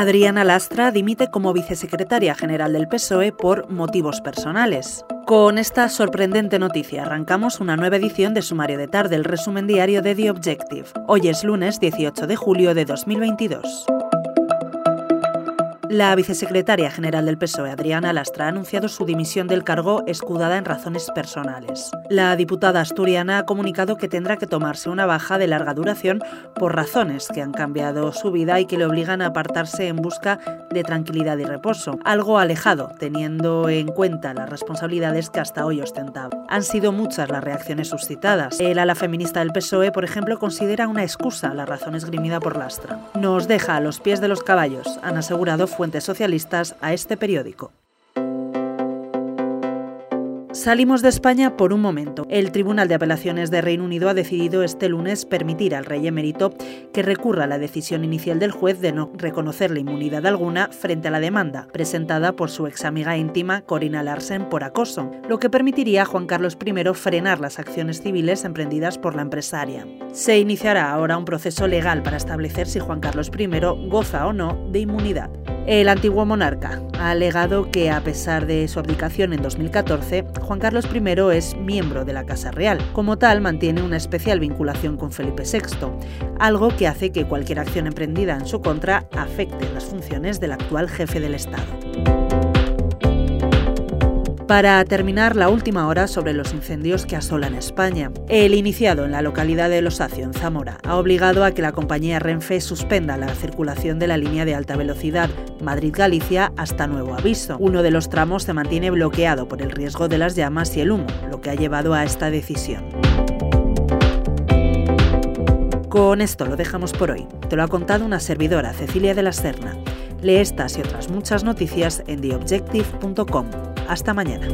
Adriana Lastra dimite como vicesecretaria general del PSOE por motivos personales. Con esta sorprendente noticia arrancamos una nueva edición de Sumario de Tarde, el resumen diario de The Objective. Hoy es lunes 18 de julio de 2022. La vicesecretaria general del PSOE, Adriana Lastra, ha anunciado su dimisión del cargo escudada en razones personales. La diputada asturiana ha comunicado que tendrá que tomarse una baja de larga duración por razones que han cambiado su vida y que le obligan a apartarse en busca de tranquilidad y reposo, algo alejado, teniendo en cuenta las responsabilidades que hasta hoy ostentaba. Han sido muchas las reacciones suscitadas. El ala feminista del PSOE, por ejemplo, considera una excusa la razón esgrimida por Lastra. Nos deja a los pies de los caballos, han asegurado fuentes socialistas a este periódico. Salimos de España por un momento. El Tribunal de Apelaciones de Reino Unido ha decidido este lunes permitir al rey emérito que recurra a la decisión inicial del juez de no reconocerle inmunidad alguna frente a la demanda presentada por su ex amiga íntima Corina Larsen por acoso, lo que permitiría a Juan Carlos I frenar las acciones civiles emprendidas por la empresaria. Se iniciará ahora un proceso legal para establecer si Juan Carlos I goza o no de inmunidad. El antiguo monarca ha alegado que, a pesar de su abdicación en 2014, Juan Carlos I es miembro de la Casa Real. Como tal, mantiene una especial vinculación con Felipe VI, algo que hace que cualquier acción emprendida en su contra afecte las funciones del actual jefe del Estado. Para terminar, la última hora sobre los incendios que asolan España. El iniciado en la localidad de Losacio, en Zamora, ha obligado a que la compañía Renfe suspenda la circulación de la línea de alta velocidad Madrid-Galicia hasta nuevo aviso. Uno de los tramos se mantiene bloqueado por el riesgo de las llamas y el humo, lo que ha llevado a esta decisión. Con esto lo dejamos por hoy. Te lo ha contado una servidora, Cecilia de la Serna. Lee estas y otras muchas noticias en theobjective.com. Hasta mañana.